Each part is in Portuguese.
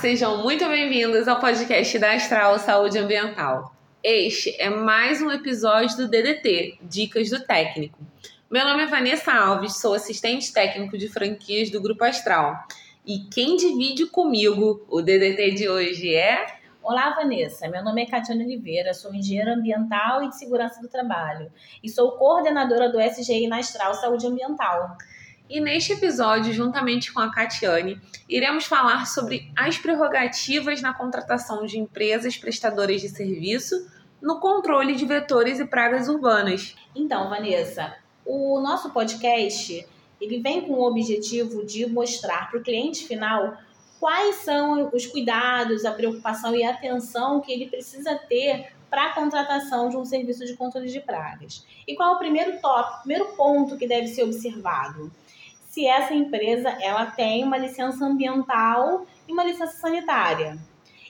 sejam muito bem-vindos ao podcast da Astral Saúde Ambiental. Este é mais um episódio do DDT, Dicas do Técnico. Meu nome é Vanessa Alves, sou assistente técnico de franquias do Grupo Astral. E quem divide comigo o DDT de hoje é Olá, Vanessa. Meu nome é Catiane Oliveira, sou engenheira ambiental e de segurança do trabalho e sou coordenadora do SGI na Astral Saúde Ambiental. E neste episódio, juntamente com a Catiane, iremos falar sobre as prerrogativas na contratação de empresas prestadoras de serviço no controle de vetores e pragas urbanas. Então, Vanessa, o nosso podcast ele vem com o objetivo de mostrar para o cliente final quais são os cuidados, a preocupação e a atenção que ele precisa ter para a contratação de um serviço de controle de pragas. E qual é o primeiro tópico, primeiro ponto que deve ser observado? Se essa empresa ela tem uma licença ambiental e uma licença sanitária.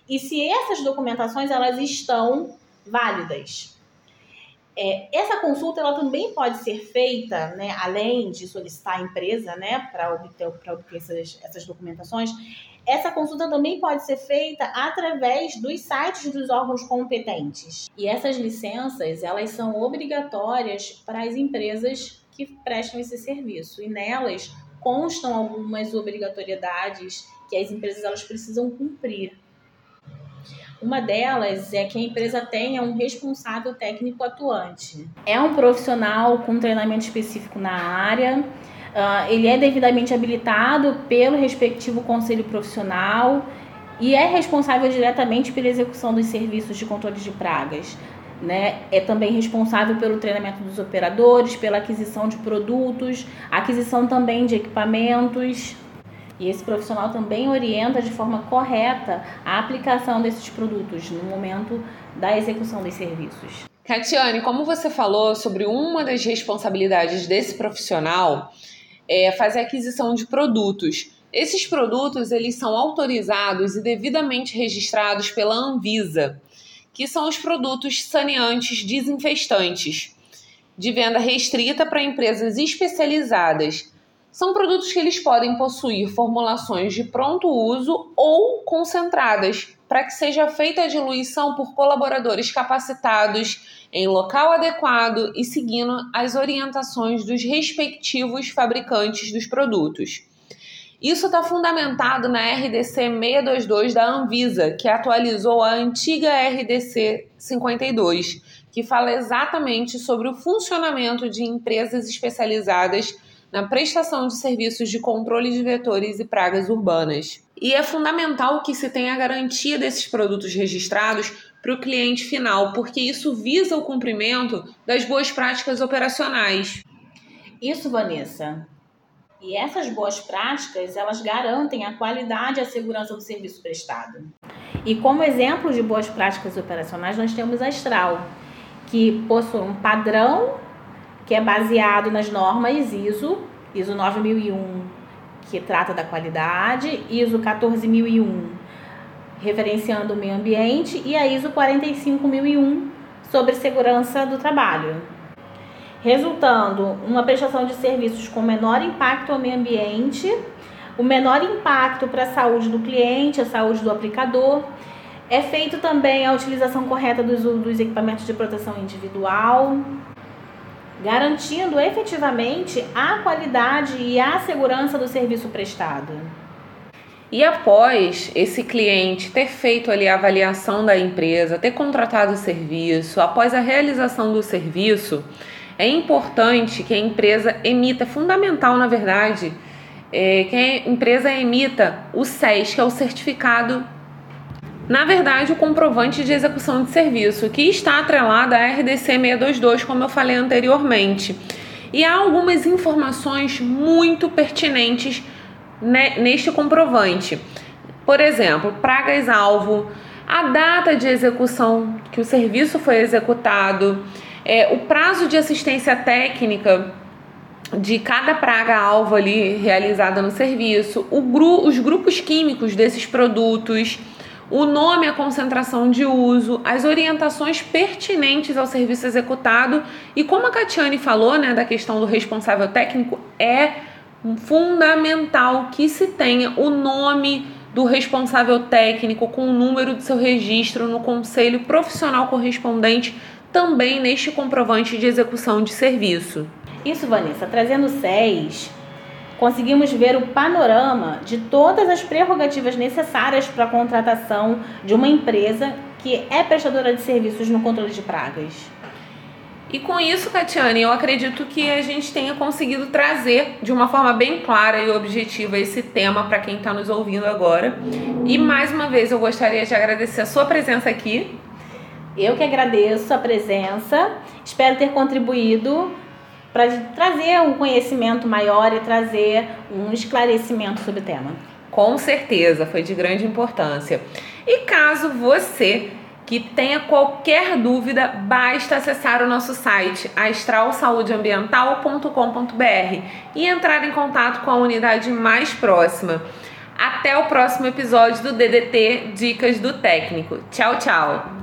E se essas documentações elas estão válidas. É, essa consulta ela também pode ser feita, né, além de solicitar a empresa né, para obter, obter essas, essas documentações, essa consulta também pode ser feita através dos sites dos órgãos competentes. E essas licenças, elas são obrigatórias para as empresas que prestam esse serviço. E nelas constam algumas obrigatoriedades que as empresas elas precisam cumprir. Uma delas é que a empresa tenha um responsável técnico atuante. É um profissional com treinamento específico na área Uh, ele é devidamente habilitado pelo respectivo conselho profissional e é responsável diretamente pela execução dos serviços de controle de pragas. Né? É também responsável pelo treinamento dos operadores, pela aquisição de produtos, aquisição também de equipamentos. E esse profissional também orienta de forma correta a aplicação desses produtos no momento da execução dos serviços. Catiane, como você falou sobre uma das responsabilidades desse profissional, é, fazer aquisição de produtos. Esses produtos eles são autorizados e devidamente registrados pela Anvisa, que são os produtos saneantes desinfestantes, de venda restrita para empresas especializadas. São produtos que eles podem possuir formulações de pronto uso ou concentradas, para que seja feita a diluição por colaboradores capacitados em local adequado e seguindo as orientações dos respectivos fabricantes dos produtos. Isso está fundamentado na RDC 622 da Anvisa, que atualizou a antiga RDC 52, que fala exatamente sobre o funcionamento de empresas especializadas na prestação de serviços de controle de vetores e pragas urbanas. E é fundamental que se tenha a garantia desses produtos registrados para o cliente final, porque isso visa o cumprimento das boas práticas operacionais. Isso, Vanessa. E essas boas práticas, elas garantem a qualidade e a segurança do serviço prestado. E como exemplo de boas práticas operacionais, nós temos a Astral, que possui um padrão que é baseado nas normas ISO, ISO 9001, que trata da qualidade, ISO 14001, referenciando o meio ambiente, e a ISO 45001 sobre segurança do trabalho, resultando uma prestação de serviços com menor impacto ao meio ambiente, o menor impacto para a saúde do cliente, a saúde do aplicador. É feito também a utilização correta dos, dos equipamentos de proteção individual, garantindo efetivamente a qualidade e a segurança do serviço prestado. E após esse cliente ter feito ali a avaliação da empresa, ter contratado o serviço, após a realização do serviço, é importante que a empresa emita, é fundamental na verdade, é, que a empresa emita o SES, que é o certificado na verdade, o comprovante de execução de serviço, que está atrelado à RDC 622, como eu falei anteriormente. E há algumas informações muito pertinentes neste comprovante. Por exemplo, pragas-alvo, a data de execução que o serviço foi executado, é, o prazo de assistência técnica de cada praga-alvo ali realizada no serviço, gru os grupos químicos desses produtos o nome, a concentração de uso, as orientações pertinentes ao serviço executado e como a Catiane falou, né, da questão do responsável técnico, é fundamental que se tenha o nome do responsável técnico com o número de seu registro no conselho profissional correspondente também neste comprovante de execução de serviço. Isso, Vanessa, trazendo seis, conseguimos ver o panorama de todas as prerrogativas necessárias para a contratação de uma empresa que é prestadora de serviços no controle de pragas. E com isso, Catiane, eu acredito que a gente tenha conseguido trazer de uma forma bem clara e objetiva esse tema para quem está nos ouvindo agora. E mais uma vez eu gostaria de agradecer a sua presença aqui. Eu que agradeço a presença, espero ter contribuído para trazer um conhecimento maior e trazer um esclarecimento sobre o tema. Com certeza, foi de grande importância. E caso você que tenha qualquer dúvida, basta acessar o nosso site astralsaudeambiental.com.br e entrar em contato com a unidade mais próxima. Até o próximo episódio do DDT Dicas do Técnico. Tchau, tchau!